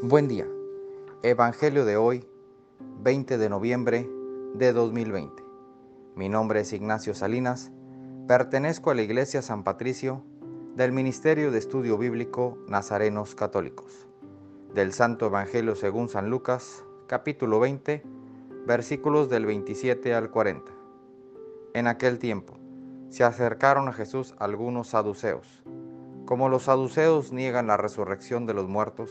Buen día. Evangelio de hoy, 20 de noviembre de 2020. Mi nombre es Ignacio Salinas. Pertenezco a la Iglesia San Patricio del Ministerio de Estudio Bíblico Nazarenos Católicos. Del Santo Evangelio según San Lucas, capítulo 20, versículos del 27 al 40. En aquel tiempo se acercaron a Jesús algunos saduceos. Como los saduceos niegan la resurrección de los muertos,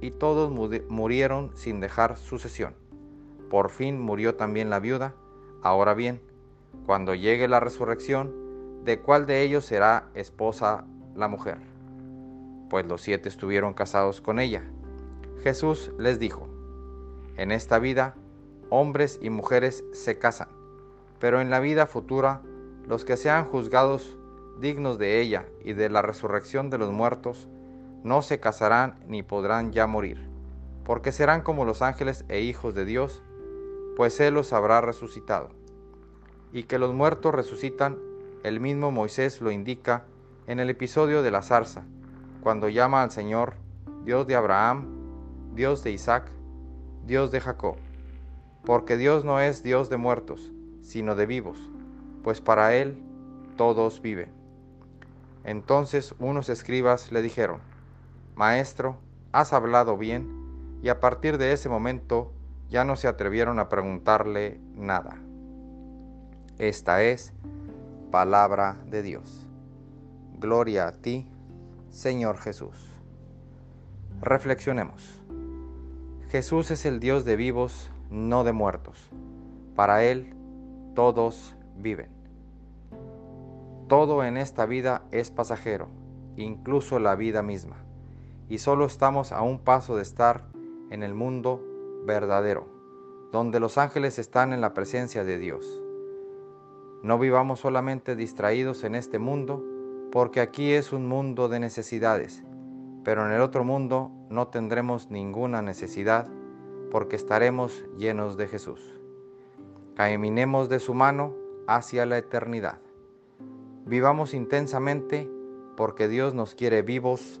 y todos murieron sin dejar sucesión. Por fin murió también la viuda. Ahora bien, cuando llegue la resurrección, ¿de cuál de ellos será esposa la mujer? Pues los siete estuvieron casados con ella. Jesús les dijo, en esta vida hombres y mujeres se casan, pero en la vida futura los que sean juzgados dignos de ella y de la resurrección de los muertos, no se casarán ni podrán ya morir, porque serán como los ángeles e hijos de Dios, pues Él los habrá resucitado. Y que los muertos resucitan, el mismo Moisés lo indica en el episodio de la zarza, cuando llama al Señor Dios de Abraham, Dios de Isaac, Dios de Jacob. Porque Dios no es Dios de muertos, sino de vivos, pues para Él todos viven. Entonces unos escribas le dijeron, Maestro, has hablado bien, y a partir de ese momento ya no se atrevieron a preguntarle nada. Esta es palabra de Dios. Gloria a ti, Señor Jesús. Reflexionemos. Jesús es el Dios de vivos, no de muertos. Para Él todos viven. Todo en esta vida es pasajero, incluso la vida misma y solo estamos a un paso de estar en el mundo verdadero, donde los ángeles están en la presencia de Dios. No vivamos solamente distraídos en este mundo, porque aquí es un mundo de necesidades, pero en el otro mundo no tendremos ninguna necesidad, porque estaremos llenos de Jesús. Caminemos de su mano hacia la eternidad. Vivamos intensamente porque Dios nos quiere vivos